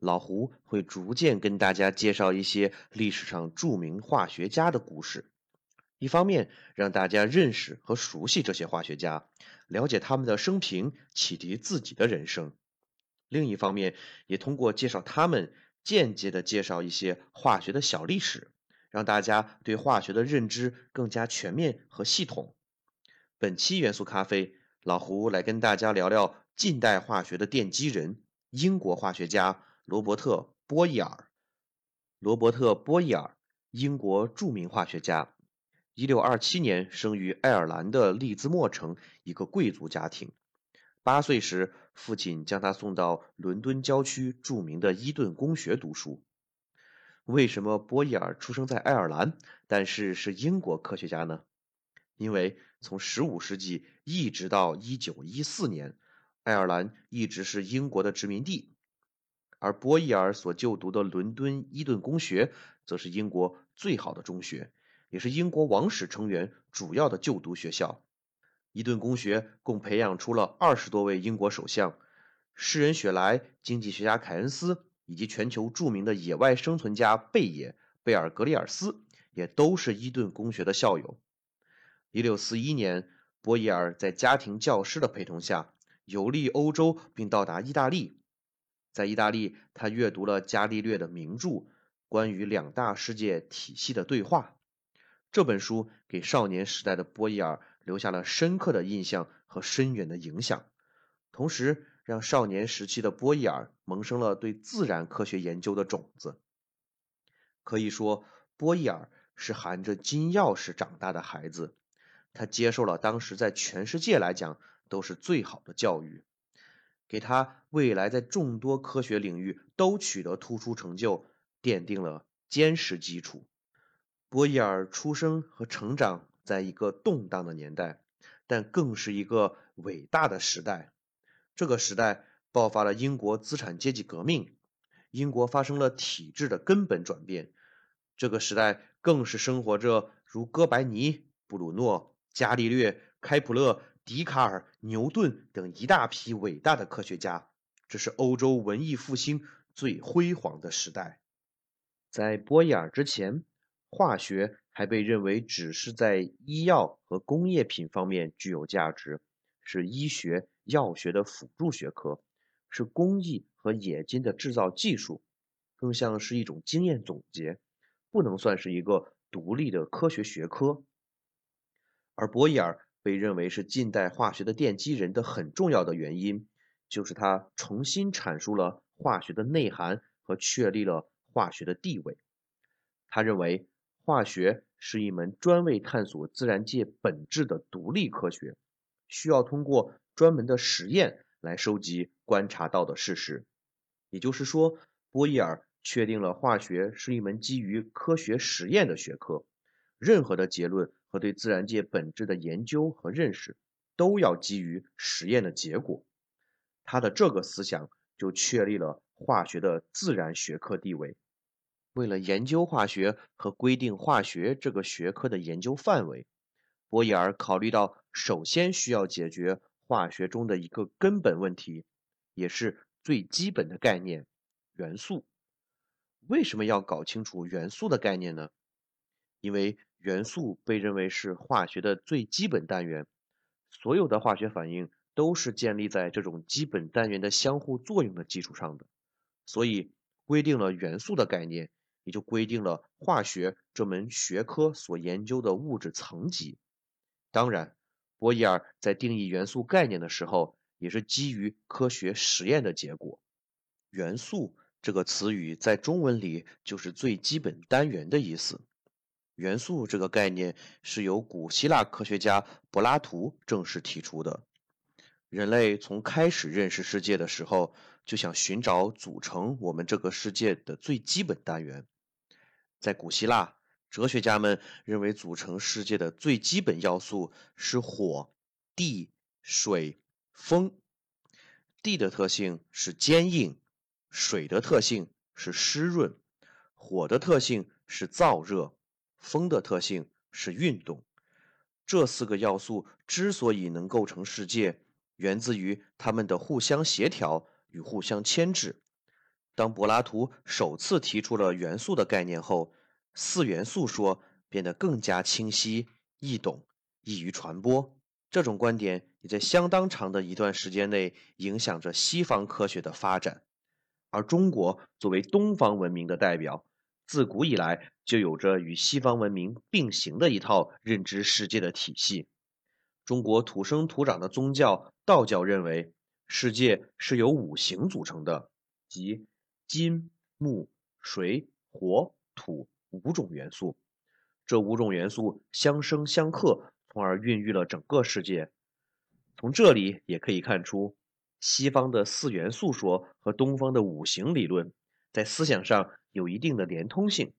老胡会逐渐跟大家介绍一些历史上著名化学家的故事。一方面让大家认识和熟悉这些化学家，了解他们的生平，启迪自己的人生；另一方面，也通过介绍他们，间接的介绍一些化学的小历史，让大家对化学的认知更加全面和系统。本期元素咖啡，老胡来跟大家聊聊。近代化学的奠基人，英国化学家罗伯特·波义尔。罗伯特·波义尔，英国著名化学家。一六二七年生于爱尔兰的利兹莫城一个贵族家庭。八岁时，父亲将他送到伦敦郊区著名的伊顿公学读书。为什么波义尔出生在爱尔兰，但是是英国科学家呢？因为从十五世纪一直到一九一四年。爱尔兰一直是英国的殖民地，而波义尔所就读的伦敦伊顿公学则是英国最好的中学，也是英国王室成员主要的就读学校。伊顿公学共培养出了二十多位英国首相，诗人雪莱、经济学家凯恩斯以及全球著名的野外生存家贝野、贝尔格里尔斯也都是伊顿公学的校友。一六四一年，波义尔在家庭教师的陪同下。游历欧洲，并到达意大利。在意大利，他阅读了伽利略的名著《关于两大世界体系的对话》。这本书给少年时代的波义尔留下了深刻的印象和深远的影响，同时让少年时期的波义尔萌生了对自然科学研究的种子。可以说，波义尔是含着金钥匙长大的孩子，他接受了当时在全世界来讲。都是最好的教育，给他未来在众多科学领域都取得突出成就奠定了坚实基础。波义尔出生和成长在一个动荡的年代，但更是一个伟大的时代。这个时代爆发了英国资产阶级革命，英国发生了体制的根本转变。这个时代更是生活着如哥白尼、布鲁诺、伽利略、开普勒。笛卡尔、牛顿等一大批伟大的科学家，这是欧洲文艺复兴最辉煌的时代。在波义尔之前，化学还被认为只是在医药和工业品方面具有价值，是医学、药学的辅助学科，是工艺和冶金的制造技术，更像是一种经验总结，不能算是一个独立的科学学科。而波义尔。被认为是近代化学的奠基人的很重要的原因，就是他重新阐述了化学的内涵和确立了化学的地位。他认为，化学是一门专为探索自然界本质的独立科学，需要通过专门的实验来收集观察到的事实。也就是说，波义尔确定了化学是一门基于科学实验的学科，任何的结论。和对自然界本质的研究和认识，都要基于实验的结果。他的这个思想就确立了化学的自然学科地位。为了研究化学和规定化学这个学科的研究范围，波义尔考虑到，首先需要解决化学中的一个根本问题，也是最基本的概念——元素。为什么要搞清楚元素的概念呢？因为元素被认为是化学的最基本单元，所有的化学反应都是建立在这种基本单元的相互作用的基础上的，所以规定了元素的概念，也就规定了化学这门学科所研究的物质层级。当然，波义尔在定义元素概念的时候，也是基于科学实验的结果。元素这个词语在中文里就是最基本单元的意思。元素这个概念是由古希腊科学家柏拉图正式提出的。人类从开始认识世界的时候，就想寻找组成我们这个世界的最基本单元，在古希腊，哲学家们认为组成世界的最基本要素是火、地、水、风。地的特性是坚硬，水的特性是湿润，火的特性是燥热，风的特性是运动。这四个要素之所以能构成世界，源自于它们的互相协调与互相牵制。当柏拉图首次提出了元素的概念后，四元素说变得更加清晰、易懂、易于传播。这种观点也在相当长的一段时间内影响着西方科学的发展。而中国作为东方文明的代表，自古以来就有着与西方文明并行的一套认知世界的体系。中国土生土长的宗教道教认为，世界是由五行组成的，即金、木、水、火、土五种元素。这五种元素相生相克，从而孕育了整个世界。从这里也可以看出，西方的四元素说和东方的五行理论在思想上有一定的连通性。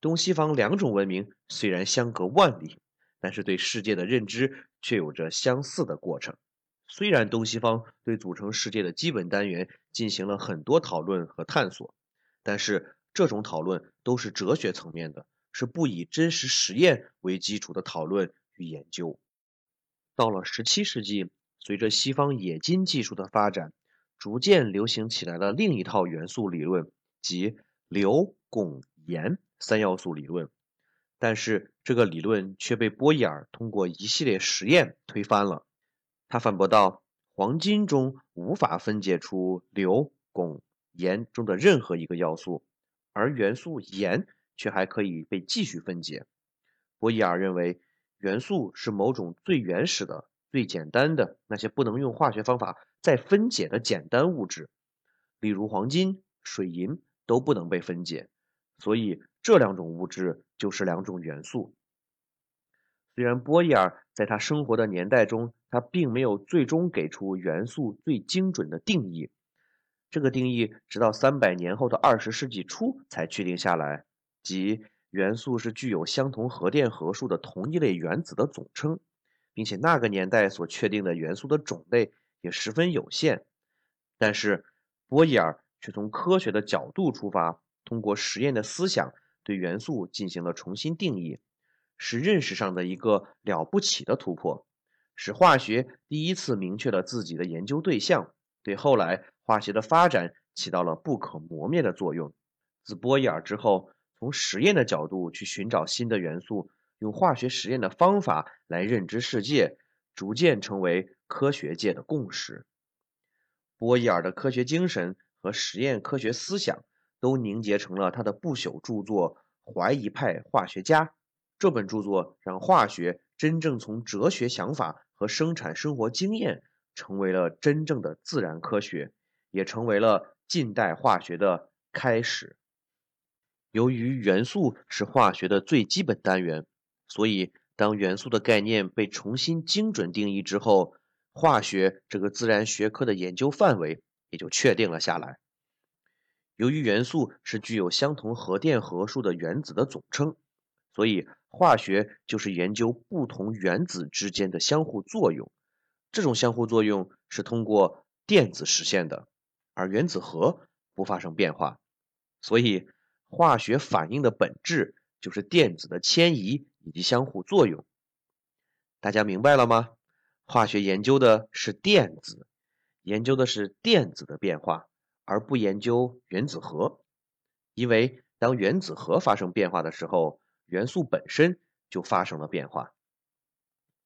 东西方两种文明虽然相隔万里，但是对世界的认知却有着相似的过程。虽然东西方对组成世界的基本单元进行了很多讨论和探索，但是这种讨论都是哲学层面的，是不以真实实验为基础的讨论与研究。到了十七世纪，随着西方冶金技术的发展，逐渐流行起来了另一套元素理论，即硫、汞、盐三要素理论。但是这个理论却被波义耳通过一系列实验推翻了。他反驳道：“黄金中无法分解出硫、汞、盐中的任何一个要素，而元素盐却还可以被继续分解。”波义耳认为，元素是某种最原始的、最简单的那些不能用化学方法再分解的简单物质，例如黄金、水银都不能被分解，所以这两种物质就是两种元素。虽然波义耳在他生活的年代中，他并没有最终给出元素最精准的定义，这个定义直到三百年后的二十世纪初才确定下来，即元素是具有相同核电荷数的同一类原子的总称，并且那个年代所确定的元素的种类也十分有限。但是波义耳却从科学的角度出发，通过实验的思想对元素进行了重新定义。是认识上的一个了不起的突破，使化学第一次明确了自己的研究对象，对后来化学的发展起到了不可磨灭的作用。自波义耳之后，从实验的角度去寻找新的元素，用化学实验的方法来认知世界，逐渐成为科学界的共识。波义耳的科学精神和实验科学思想都凝结成了他的不朽著作《怀疑派化学家》。这本著作让化学真正从哲学想法和生产生活经验，成为了真正的自然科学，也成为了近代化学的开始。由于元素是化学的最基本单元，所以当元素的概念被重新精准定义之后，化学这个自然学科的研究范围也就确定了下来。由于元素是具有相同核电荷数的原子的总称，所以。化学就是研究不同原子之间的相互作用，这种相互作用是通过电子实现的，而原子核不发生变化，所以化学反应的本质就是电子的迁移以及相互作用。大家明白了吗？化学研究的是电子，研究的是电子的变化，而不研究原子核，因为当原子核发生变化的时候。元素本身就发生了变化。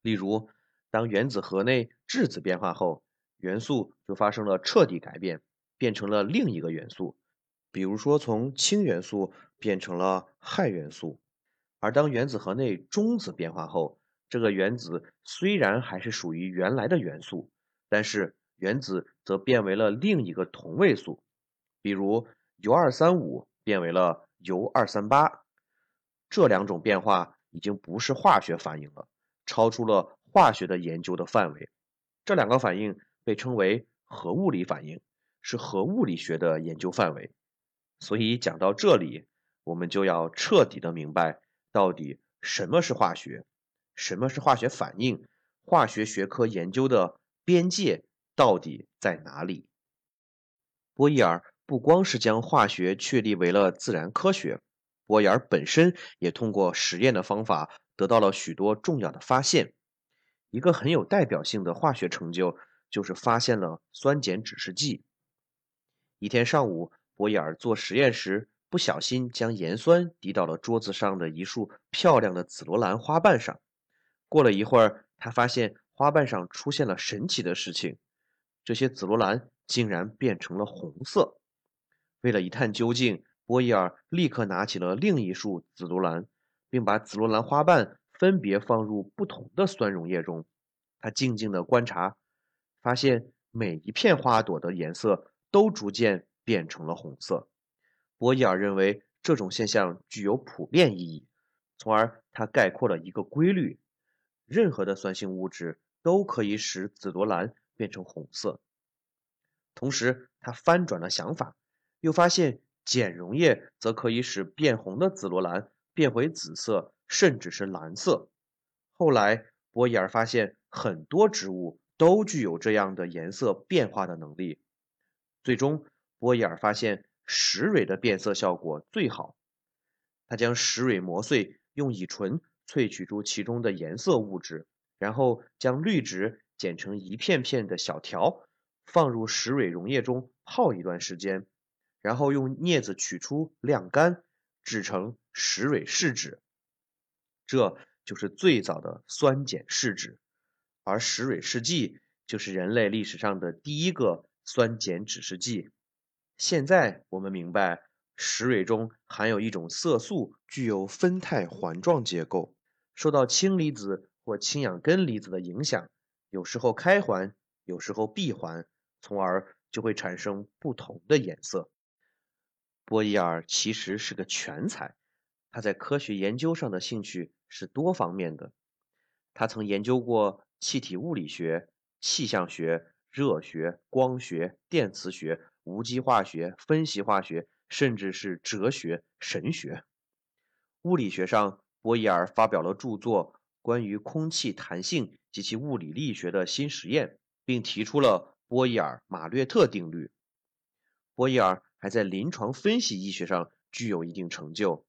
例如，当原子核内质子变化后，元素就发生了彻底改变，变成了另一个元素。比如说，从氢元素变成了氦元素。而当原子核内中子变化后，这个原子虽然还是属于原来的元素，但是原子则变为了另一个同位素。比如，铀二三五变为了铀二三八。这两种变化已经不是化学反应了，超出了化学的研究的范围。这两个反应被称为核物理反应，是核物理学的研究范围。所以讲到这里，我们就要彻底的明白到底什么是化学，什么是化学反应，化学学科研究的边界到底在哪里。波义尔不光是将化学确立为了自然科学，波义尔本身也通过实验的方法得到了许多重要的发现。一个很有代表性的化学成就就是发现了酸碱指示剂。一天上午，波义尔做实验时不小心将盐酸滴到了桌子上的一束漂亮的紫罗兰花瓣上。过了一会儿，他发现花瓣上出现了神奇的事情，这些紫罗兰。竟然变成了红色。为了一探究竟，波伊尔立刻拿起了另一束紫罗兰，并把紫罗兰花瓣分别放入不同的酸溶液中。他静静地观察，发现每一片花朵的颜色都逐渐变成了红色。波伊尔认为这种现象具有普遍意义，从而他概括了一个规律：任何的酸性物质都可以使紫罗兰变成红色。同时，他翻转了想法，又发现碱溶液则可以使变红的紫罗兰变回紫色，甚至是蓝色。后来，波伊尔发现很多植物都具有这样的颜色变化的能力。最终，波伊尔发现石蕊的变色效果最好。他将石蕊磨碎，用乙醇萃取出其中的颜色物质，然后将滤纸剪成一片片的小条。放入石蕊溶液中泡一段时间，然后用镊子取出晾干，制成石蕊试纸。这就是最早的酸碱试纸，而石蕊试剂就是人类历史上的第一个酸碱指示剂。现在我们明白，石蕊中含有一种色素，具有酚酞环状结构，受到氢离子或氢氧根离子的影响，有时候开环，有时候闭环。从而就会产生不同的颜色。波伊尔其实是个全才，他在科学研究上的兴趣是多方面的。他曾研究过气体物理学、气象学、热学、光学、电磁学、无机化学、分析化学，甚至是哲学、神学。物理学上，波伊尔发表了著作《关于空气弹性及其物理力学的新实验》，并提出了。波伊尔马略特定律。波伊尔还在临床分析医学上具有一定成就。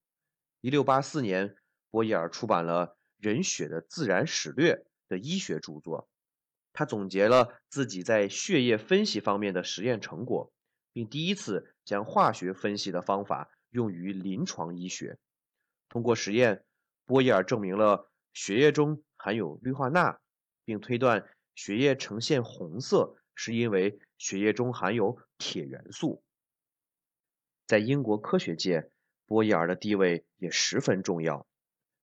1684年，波伊尔出版了《人血的自然史略》的医学著作，他总结了自己在血液分析方面的实验成果，并第一次将化学分析的方法用于临床医学。通过实验，波伊尔证明了血液中含有氯化钠，并推断血液呈现红色。是因为血液中含有铁元素。在英国科学界，波伊尔的地位也十分重要。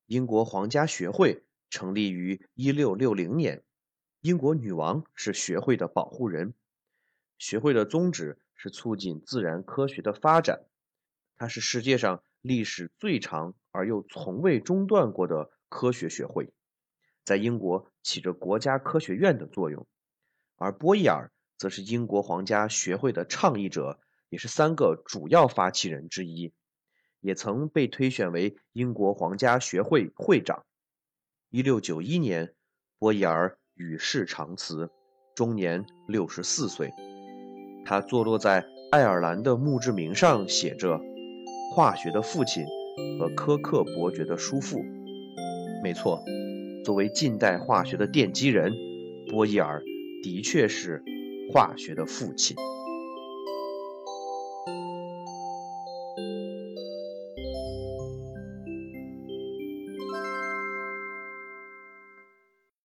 英国皇家学会成立于1660年，英国女王是学会的保护人。学会的宗旨是促进自然科学的发展。它是世界上历史最长而又从未中断过的科学学会，在英国起着国家科学院的作用。而波伊尔则是英国皇家学会的倡议者，也是三个主要发起人之一，也曾被推选为英国皇家学会会长。一六九一年，波伊尔与世长辞，终年六十四岁。他坐落在爱尔兰的墓志铭上写着“化学的父亲和苛刻伯爵的叔父”。没错，作为近代化学的奠基人，波义尔。的确是化学的父亲。